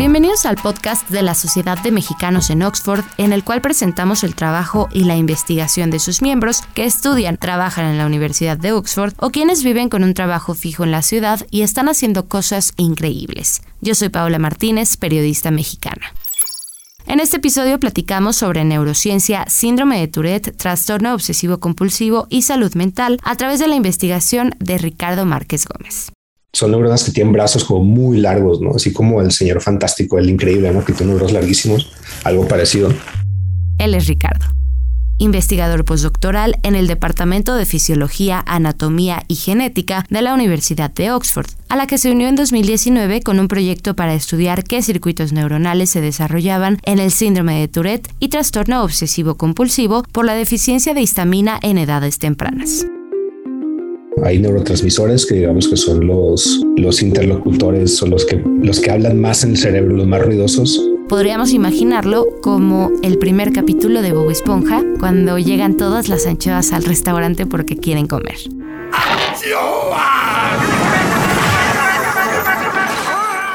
Bienvenidos al podcast de la Sociedad de Mexicanos en Oxford, en el cual presentamos el trabajo y la investigación de sus miembros que estudian, trabajan en la Universidad de Oxford o quienes viven con un trabajo fijo en la ciudad y están haciendo cosas increíbles. Yo soy Paola Martínez, periodista mexicana. En este episodio platicamos sobre neurociencia, síndrome de Tourette, trastorno obsesivo compulsivo y salud mental a través de la investigación de Ricardo Márquez Gómez son neuronas que tienen brazos como muy largos, ¿no? Así como el señor fantástico, el increíble, ¿no? Que tiene brazos larguísimos, algo parecido. Él es Ricardo, investigador postdoctoral en el Departamento de Fisiología, Anatomía y Genética de la Universidad de Oxford, a la que se unió en 2019 con un proyecto para estudiar qué circuitos neuronales se desarrollaban en el síndrome de Tourette y trastorno obsesivo compulsivo por la deficiencia de histamina en edades tempranas. Hay neurotransmisores que digamos que son los, los interlocutores, son los que, los que hablan más en el cerebro, los más ruidosos. Podríamos imaginarlo como el primer capítulo de Bob Esponja, cuando llegan todas las anchoas al restaurante porque quieren comer.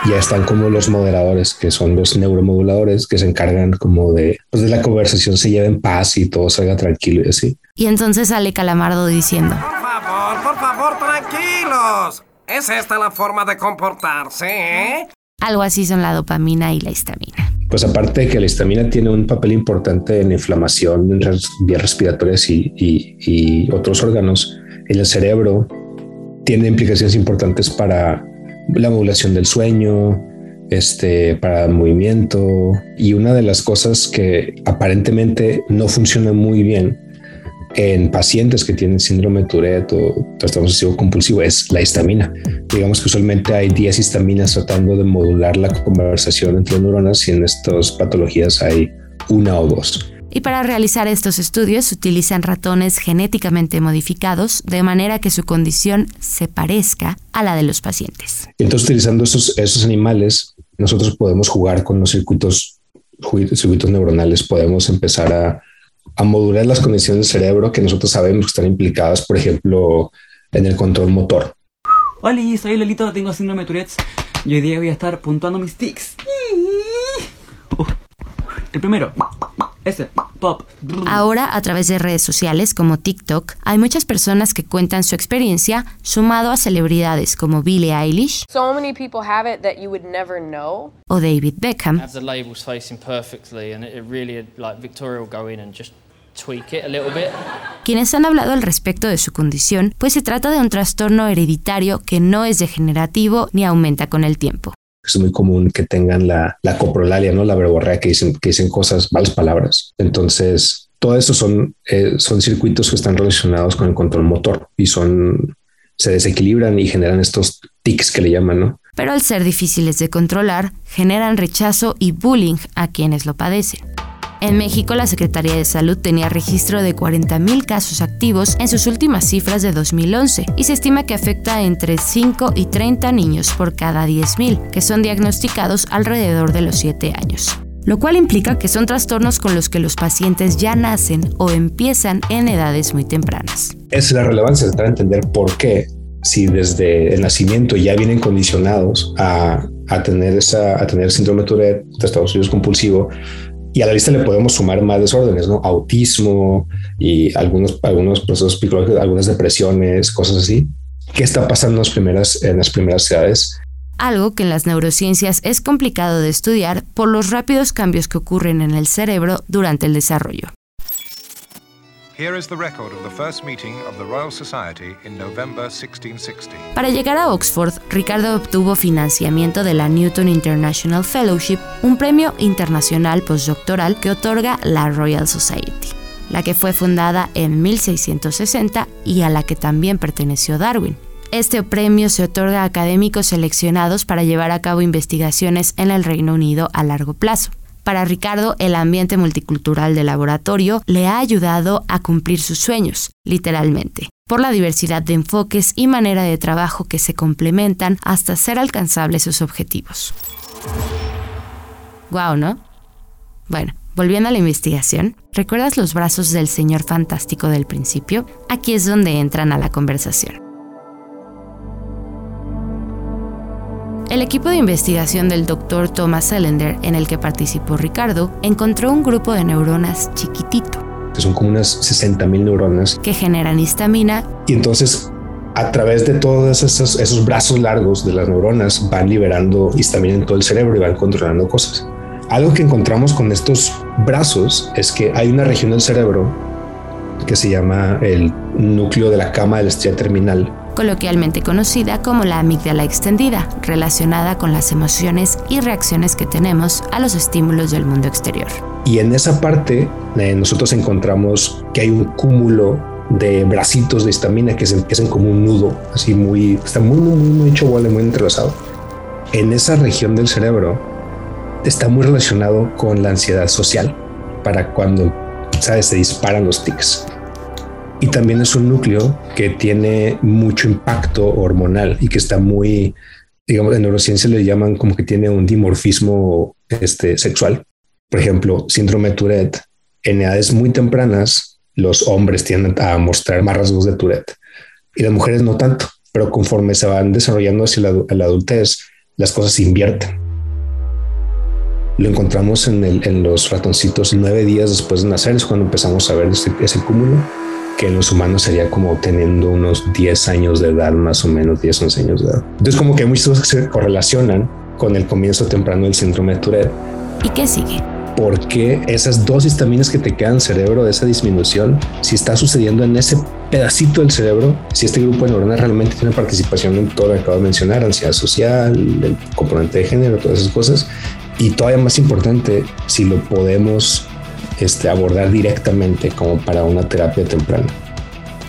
ya están como los moderadores, que son los neuromoduladores que se encargan como de, pues de la conversación se lleve en paz y todo salga tranquilo y así. Y entonces sale Calamardo diciendo, ¿Es esta la forma de comportarse, eh? Algo así son la dopamina y la histamina. Pues aparte de que la histamina tiene un papel importante en inflamación en vías respiratorias y, y, otros órganos, en el cerebro tiene implicaciones importantes para la modulación del sueño, este, para el movimiento. Y una de las cosas que aparentemente no funciona muy bien en pacientes que tienen síndrome de Tourette o trastorno obsesivo compulsivo es la histamina. Digamos que usualmente hay 10 histaminas tratando de modular la conversación entre neuronas y en estas patologías hay una o dos. Y para realizar estos estudios utilizan ratones genéticamente modificados de manera que su condición se parezca a la de los pacientes. Entonces, utilizando esos, esos animales, nosotros podemos jugar con los circuitos, circuitos neuronales, podemos empezar a a modular las condiciones del cerebro que nosotros sabemos que están implicadas, por ejemplo, en el control motor. Hola, soy Lolito, tengo síndrome de Tourette y hoy día voy a estar puntuando mis tics. el primero, ese, pop. Ahora, a través de redes sociales como TikTok, hay muchas personas que cuentan su experiencia sumado a celebridades como Billie Eilish so many people have it that you would never know. o David Beckham. Have the labels facing perfectly and it really like Victoria will go in and just tweak it a little bit. Quienes han hablado al respecto de su condición, pues se trata de un trastorno hereditario que no es degenerativo ni aumenta con el tiempo. Es muy común que tengan la, la coprolalia, ¿no? La verborrea que dicen, que dicen cosas, malas palabras. Entonces, todo eso son, eh, son circuitos que están relacionados con el control motor y son, se desequilibran y generan estos tics que le llaman, ¿no? Pero al ser difíciles de controlar, generan rechazo y bullying a quienes lo padecen. En México, la Secretaría de Salud tenía registro de 40.000 casos activos en sus últimas cifras de 2011 y se estima que afecta entre 5 y 30 niños por cada 10.000 que son diagnosticados alrededor de los 7 años lo cual implica que son trastornos con los que los pacientes ya nacen o empiezan en edades muy tempranas. Es la relevancia de entender por qué, si desde el nacimiento ya vienen condicionados a, tener, esa, a tener síndrome de Tourette, trastorno compulsivo, y a la lista le podemos sumar más desórdenes, ¿no? Autismo y algunos, algunos procesos psicológicos, algunas depresiones, cosas así. ¿Qué está pasando en las primeras, en las primeras edades? Algo que en las neurociencias es complicado de estudiar por los rápidos cambios que ocurren en el cerebro durante el desarrollo. Para llegar a Oxford, Ricardo obtuvo financiamiento de la Newton International Fellowship, un premio internacional postdoctoral que otorga la Royal Society, la que fue fundada en 1660 y a la que también perteneció Darwin. Este premio se otorga a académicos seleccionados para llevar a cabo investigaciones en el Reino Unido a largo plazo. Para Ricardo, el ambiente multicultural del laboratorio le ha ayudado a cumplir sus sueños, literalmente, por la diversidad de enfoques y manera de trabajo que se complementan hasta hacer alcanzables sus objetivos. Guau, ¿no? Bueno, volviendo a la investigación, ¿recuerdas los brazos del señor fantástico del principio? Aquí es donde entran a la conversación. El equipo de investigación del doctor Thomas Ellender, en el que participó Ricardo, encontró un grupo de neuronas chiquitito. Que son como unas 60 mil neuronas. Que generan histamina. Y entonces, a través de todos esos, esos brazos largos de las neuronas, van liberando histamina en todo el cerebro y van controlando cosas. Algo que encontramos con estos brazos es que hay una región del cerebro que se llama el núcleo de la cama de la estrella terminal, coloquialmente conocida como la amígdala extendida, relacionada con las emociones y reacciones que tenemos a los estímulos del mundo exterior. Y en esa parte eh, nosotros encontramos que hay un cúmulo de bracitos de histamina que se empiezan como un nudo, así muy, está muy, muy, muy hecho muy entrelazado. En esa región del cerebro está muy relacionado con la ansiedad social para cuando, sabes, se disparan los tics y también es un núcleo que tiene mucho impacto hormonal y que está muy, digamos, en neurociencia le llaman como que tiene un dimorfismo este, sexual. Por ejemplo, síndrome de Tourette, en edades muy tempranas, los hombres tienden a mostrar más rasgos de Tourette y las mujeres no tanto, pero conforme se van desarrollando hacia la, adultez, las cosas se invierten. Lo encontramos en, en, los ratoncitos nueve días después de nacer, es cuando empezamos a ver ese, ese cúmulo que en los humanos sería como teniendo unos 10 años de edad, más o menos 10, 11 años de edad. Entonces como que muchas cosas se correlacionan con el comienzo temprano del síndrome de Tourette. ¿Y qué sigue? Porque esas dos histaminas que te quedan en cerebro de esa disminución, si está sucediendo en ese pedacito del cerebro, si este grupo de neuronas realmente tiene participación en todo lo que acabo de mencionar, ansiedad social, el componente de género, todas esas cosas, y todavía más importante, si lo podemos este, abordar directamente como para una terapia temprana.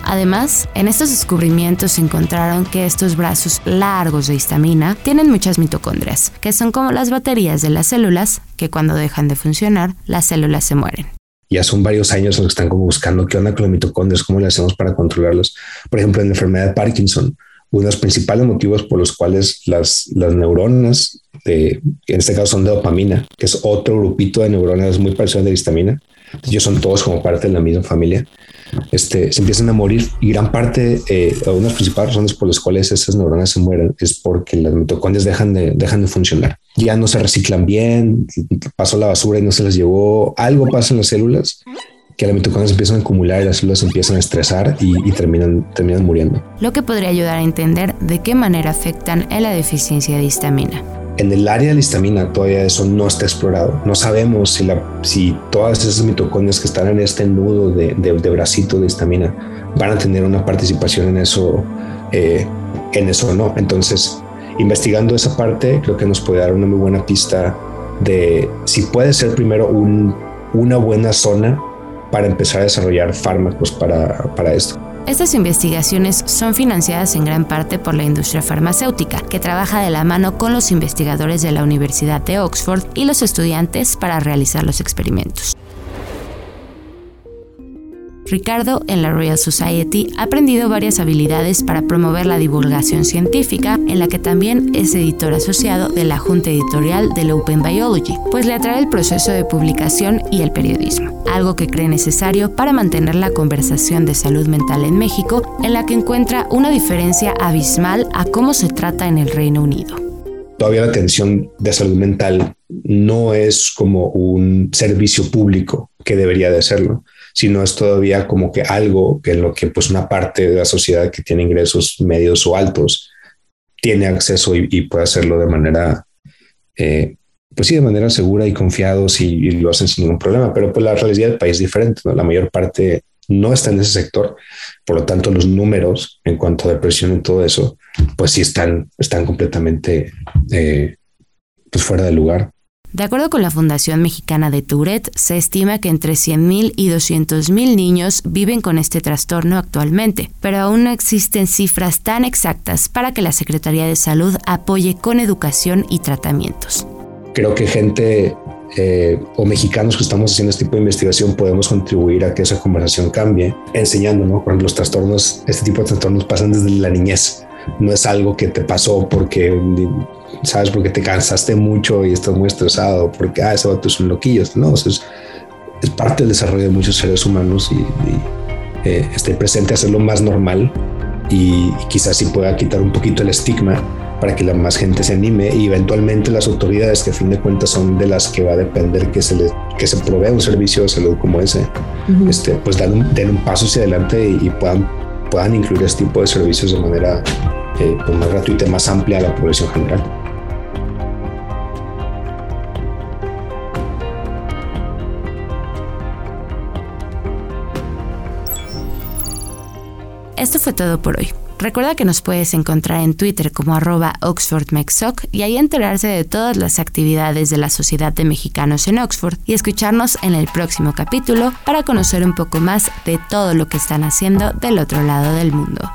Además, en estos descubrimientos se encontraron que estos brazos largos de histamina tienen muchas mitocondrias, que son como las baterías de las células, que cuando dejan de funcionar, las células se mueren. Ya son varios años los que están como buscando qué onda con los mitocondrias, cómo le hacemos para controlarlos. Por ejemplo, en la enfermedad de Parkinson, uno de los principales motivos por los cuales las, las neuronas, de, en este caso son de dopamina, que es otro grupito de neuronas muy parecido a la histamina, ellos son todos como parte de la misma familia, este, se empiezan a morir y gran parte, eh, de las principales razones por las cuales esas neuronas se mueren es porque las mitocondrias dejan de, dejan de funcionar. Ya no se reciclan bien, pasó la basura y no se las llevó, algo pasa en las células que las mitocondrias empiezan a acumular y las células empiezan a estresar y, terminan, terminan muriendo. Lo que podría ayudar a entender de qué manera afectan en la deficiencia de histamina. En el área de la histamina todavía eso no está explorado. No sabemos si, la, si todas esas mitocondrias que están en este nudo de, de, bracito de histamina van a tener una participación en eso, eh, en eso o no. Entonces, investigando esa parte, creo que nos puede dar una muy buena pista de si puede ser primero un, una buena zona para empezar a desarrollar fármacos para, para esto. Estas investigaciones son financiadas en gran parte por la industria farmacéutica, que trabaja de la mano con los investigadores de la Universidad de Oxford y los estudiantes para realizar los experimentos. Ricardo, en la Royal Society, ha aprendido varias habilidades para promover la divulgación científica, en la que también es editor asociado de la junta editorial del Open Biology, pues le atrae el proceso de publicación y el periodismo, algo que cree necesario para mantener la conversación de salud mental en México, en la que encuentra una diferencia abismal a cómo se trata en el Reino Unido. Todavía la atención de salud mental no es como un servicio público que debería de serlo sino es todavía como que algo que en lo que pues una parte de la sociedad que tiene ingresos medios o altos tiene acceso y, puede hacerlo de manera, eh, pues sí, de manera segura y confiados y, lo hacen sin ningún problema, pero pues la realidad del país es diferente, la mayor parte no está en ese sector, por lo tanto los números en cuanto a depresión y todo eso, pues sí están, están completamente eh, pues fuera de lugar. De acuerdo con la Fundación Mexicana de Tourette, se estima que entre 100.000 y 200.000 niños viven con este trastorno actualmente, pero aún no existen cifras tan exactas para que la Secretaría de Salud apoye con educación y tratamientos. Creo que gente eh, o mexicanos que estamos haciendo este tipo de investigación podemos contribuir a que esa conversación cambie, enseñando, ¿no? Por los trastornos, este tipo de trastornos pasan desde la niñez no es algo que te pasó porque, sabes, porque te cansaste mucho y estás muy estresado, porque, ah, ese vato es un loquillo. No, es, es parte del desarrollo de muchos seres humanos y, y eh, estar presente, hacerlo más normal y quizás sí pueda quitar un poquito el estigma para que la más gente se anime y eventualmente las autoridades que a fin de cuentas son de las que va a depender que se les que se provea un servicio de salud como ese este pues dan un, den un paso hacia adelante y, puedan puedan incluir este tipo de servicios de manera eh, pues más gratuita y más amplia a la población general. Esto fue todo por hoy. Recuerda que nos puedes encontrar en Twitter como arroba OxfordMexOc y ahí enterarse de todas las actividades de la Sociedad de Mexicanos en Oxford y escucharnos en el próximo capítulo para conocer un poco más de todo lo que están haciendo del otro lado del mundo.